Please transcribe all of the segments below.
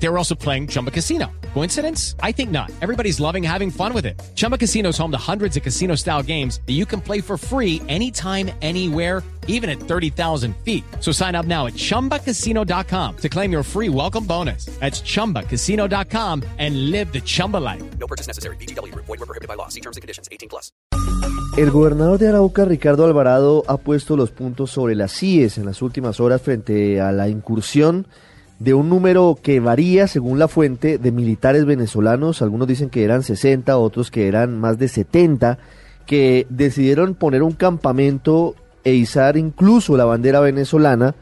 They were also playing Chumba Casino. Coincidence? I think not. Everybody's loving having fun with it. Chumba Casino is home to hundreds of casino style games that you can play for free anytime, anywhere, even at 30,000 feet. So sign up now at chumbacasino.com to claim your free welcome bonus. That's chumbacasino.com and live the Chumba life. No purchase necessary. BGW. Void were prohibited by law. See terms and conditions. 18 plus. El gobernador de Arauca, Ricardo Alvarado, ha puesto los puntos sobre las CIES en las últimas horas frente a la incursión de un número que varía según la fuente de militares venezolanos. Algunos dicen que eran 60, otros que eran más de 70, que decidieron poner un campamento e izar incluso la bandera venezolana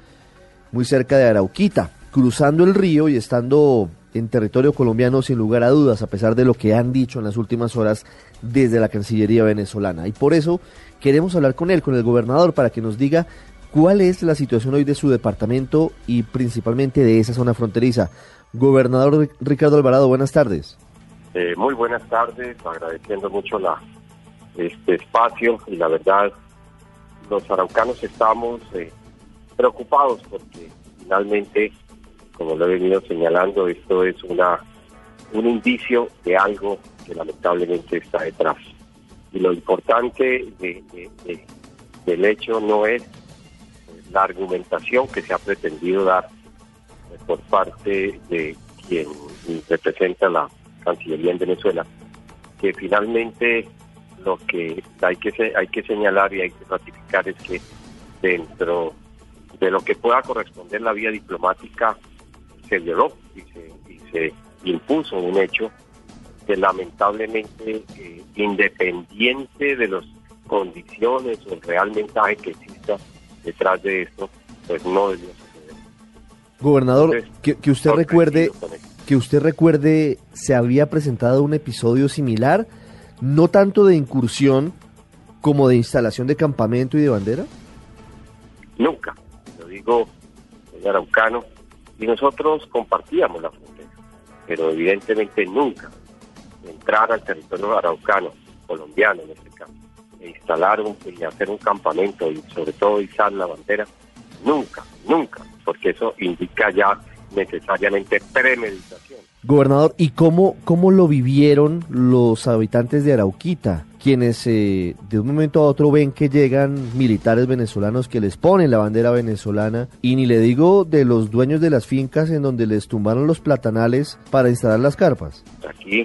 muy cerca de Arauquita, cruzando el río y estando en territorio colombiano sin lugar a dudas, a pesar de lo que han dicho en las últimas horas desde la Cancillería venezolana. Y por eso queremos hablar con él, con el gobernador, para que nos diga cuál es la situación hoy de su departamento y principalmente de esa zona fronteriza. Gobernador Ricardo Alvarado, buenas tardes. Eh, muy buenas tardes, agradeciendo mucho la, este espacio y la verdad, los araucanos estamos eh, preocupados porque finalmente, como lo he venido señalando, esto es una un indicio de algo que lamentablemente está detrás. Y lo importante de, de, de, del hecho no es la argumentación que se ha pretendido dar por parte de quien representa la Cancillería en Venezuela, que finalmente lo que hay que hay que señalar y hay que ratificar es que dentro de lo que pueda corresponder la vía diplomática se violó y se, y se impuso un hecho que lamentablemente eh, independiente de las condiciones o el real mensaje que exista detrás de esto, pues no debió suceder. Gobernador, Entonces, que, que usted recuerde, que usted recuerde, se había presentado un episodio similar, no tanto de incursión como de instalación de campamento y de bandera. Nunca, lo digo soy araucano, y nosotros compartíamos la frontera, pero evidentemente nunca entrar al territorio araucano, colombiano en este caso, instalar un, y hacer un campamento y sobre todo izar la bandera, nunca, nunca, porque eso indica ya necesariamente premeditación. Gobernador, ¿y cómo, cómo lo vivieron los habitantes de Arauquita? Quienes eh, de un momento a otro ven que llegan militares venezolanos que les ponen la bandera venezolana y ni le digo de los dueños de las fincas en donde les tumbaron los platanales para instalar las carpas. Aquí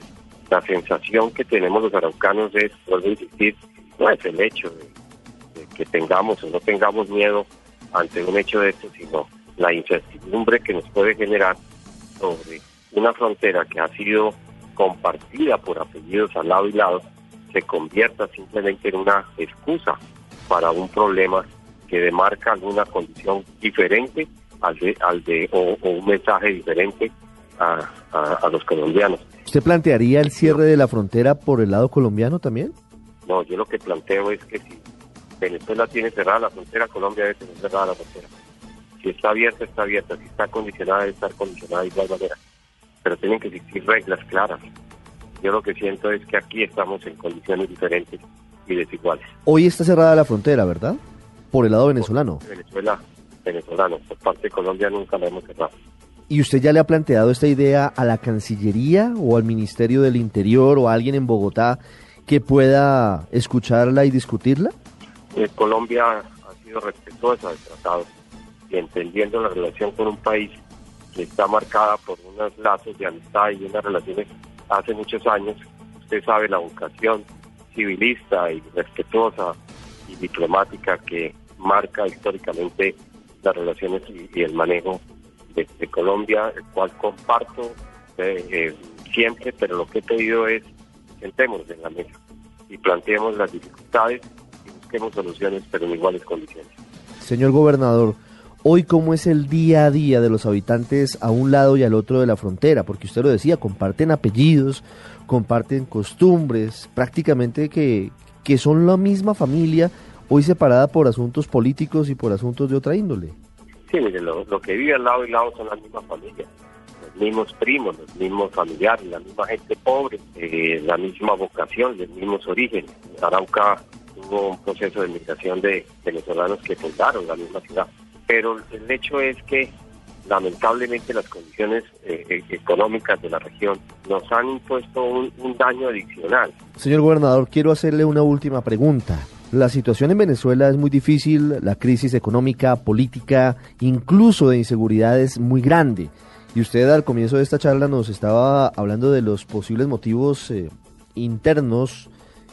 la sensación que tenemos los araucanos es, vuelvo a insistir, no es el hecho de, que tengamos o no tengamos miedo ante un hecho de esto, sino la incertidumbre que nos puede generar sobre una frontera que ha sido compartida por apellidos al lado y lado, se convierta simplemente en una excusa para un problema que demarca alguna condición diferente al de, al de o, o un mensaje diferente a, a, a los colombianos. ¿Usted plantearía el cierre de la frontera por el lado colombiano también? No, yo lo que planteo es que si Venezuela tiene cerrada la frontera, Colombia debe tener cerrada la frontera. Si está abierta, está abierta. Si está condicionada, debe estar condicionada de igual manera. Pero tienen que existir reglas claras. Yo lo que siento es que aquí estamos en condiciones diferentes y desiguales. Hoy está cerrada la frontera, ¿verdad? Por el lado venezolano. Venezuela, venezolano. Por parte de Colombia nunca la hemos cerrado. ¿Y usted ya le ha planteado esta idea a la Cancillería o al Ministerio del Interior o a alguien en Bogotá que pueda escucharla y discutirla? Eh, Colombia ha sido respetuosa del tratado y entendiendo la relación con un país que está marcada por unos lazos de amistad y unas relaciones hace muchos años, usted sabe la vocación civilista y respetuosa y diplomática que marca históricamente las relaciones y, y el manejo de, de, Colombia, el cual comparto eh, eh, siempre, pero lo que he pedido es sentémonos en la mesa y planteemos las dificultades y busquemos soluciones, pero en iguales condiciones. Señor gobernador, hoy cómo es el día a día de los habitantes a un lado y al otro de la frontera, porque usted lo decía, comparten apellidos, comparten costumbres, prácticamente que, que son la misma familia, hoy separada por asuntos políticos y por asuntos de otra índole. Sí, mire, lo, lo que vive al lado y lado son las mismas familias. Mismos primos, los mismos familiares, la misma gente pobre, eh, la misma vocación, los mismos orígenes. Arauca tuvo un proceso de migración de venezolanos que fundaron la misma ciudad. Pero el hecho es que lamentablemente las condiciones eh, eh, económicas de la región nos han impuesto un, un daño adicional. Señor gobernador, quiero hacerle una última pregunta. La situación en Venezuela es muy difícil, la crisis económica, política, incluso de inseguridad es muy grande. Y usted al comienzo de esta charla nos estaba hablando de los posibles motivos eh, internos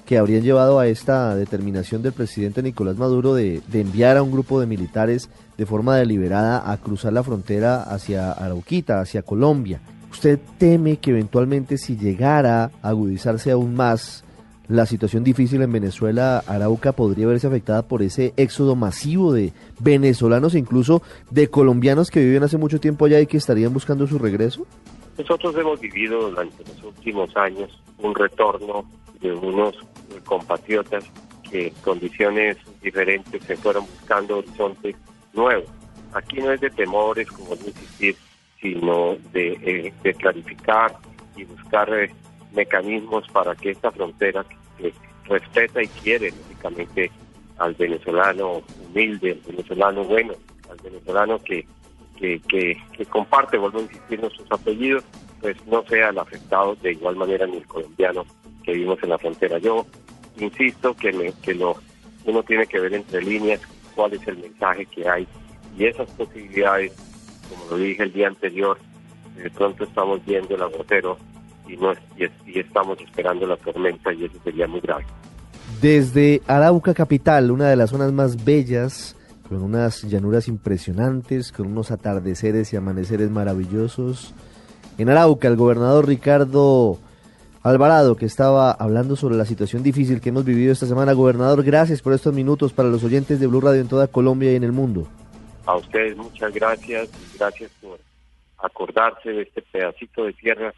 que habrían llevado a esta determinación del presidente Nicolás Maduro de, de, enviar a un grupo de militares de forma deliberada a cruzar la frontera hacia Arauquita, hacia Colombia. ¿Usted teme que eventualmente si llegara a agudizarse aún más la situación difícil en Venezuela, Arauca podría verse afectada por ese éxodo masivo de venezolanos e incluso de colombianos que viven hace mucho tiempo allá y que estarían buscando su regreso? Nosotros hemos vivido durante los últimos años un retorno de unos compatriotas que en condiciones diferentes se fueron buscando horizontes nuevos. Aquí no es de temores, como no insistir, sino de, eh, de clarificar y buscar eh, mecanismos para que esta frontera respeta y quiere lógicamente al venezolano humilde, al venezolano bueno, al venezolano que, que, comparte, vuelvo a insistir, nuestros apellidos, pues no sea el afectado de igual manera ni el colombiano que vivimos en la frontera. Yo insisto que, me, que lo, uno tiene que ver entre líneas cuál es el mensaje que hay y esas posibilidades, como lo dije el día anterior, de pronto estamos viendo el agotero y, no, y, y estamos esperando la tormenta y eso sería muy grave. Desde Arauca Capital, una de las zonas más bellas, con unas llanuras impresionantes, con unos atardeceres y amaneceres maravillosos. En Arauca, el gobernador Ricardo Alvarado, que estaba hablando sobre la situación difícil que hemos vivido esta semana. Gobernador, gracias por estos minutos para los oyentes de Blue Radio en toda Colombia y en el mundo. A ustedes muchas gracias, gracias por acordarse de este pedacito de tierra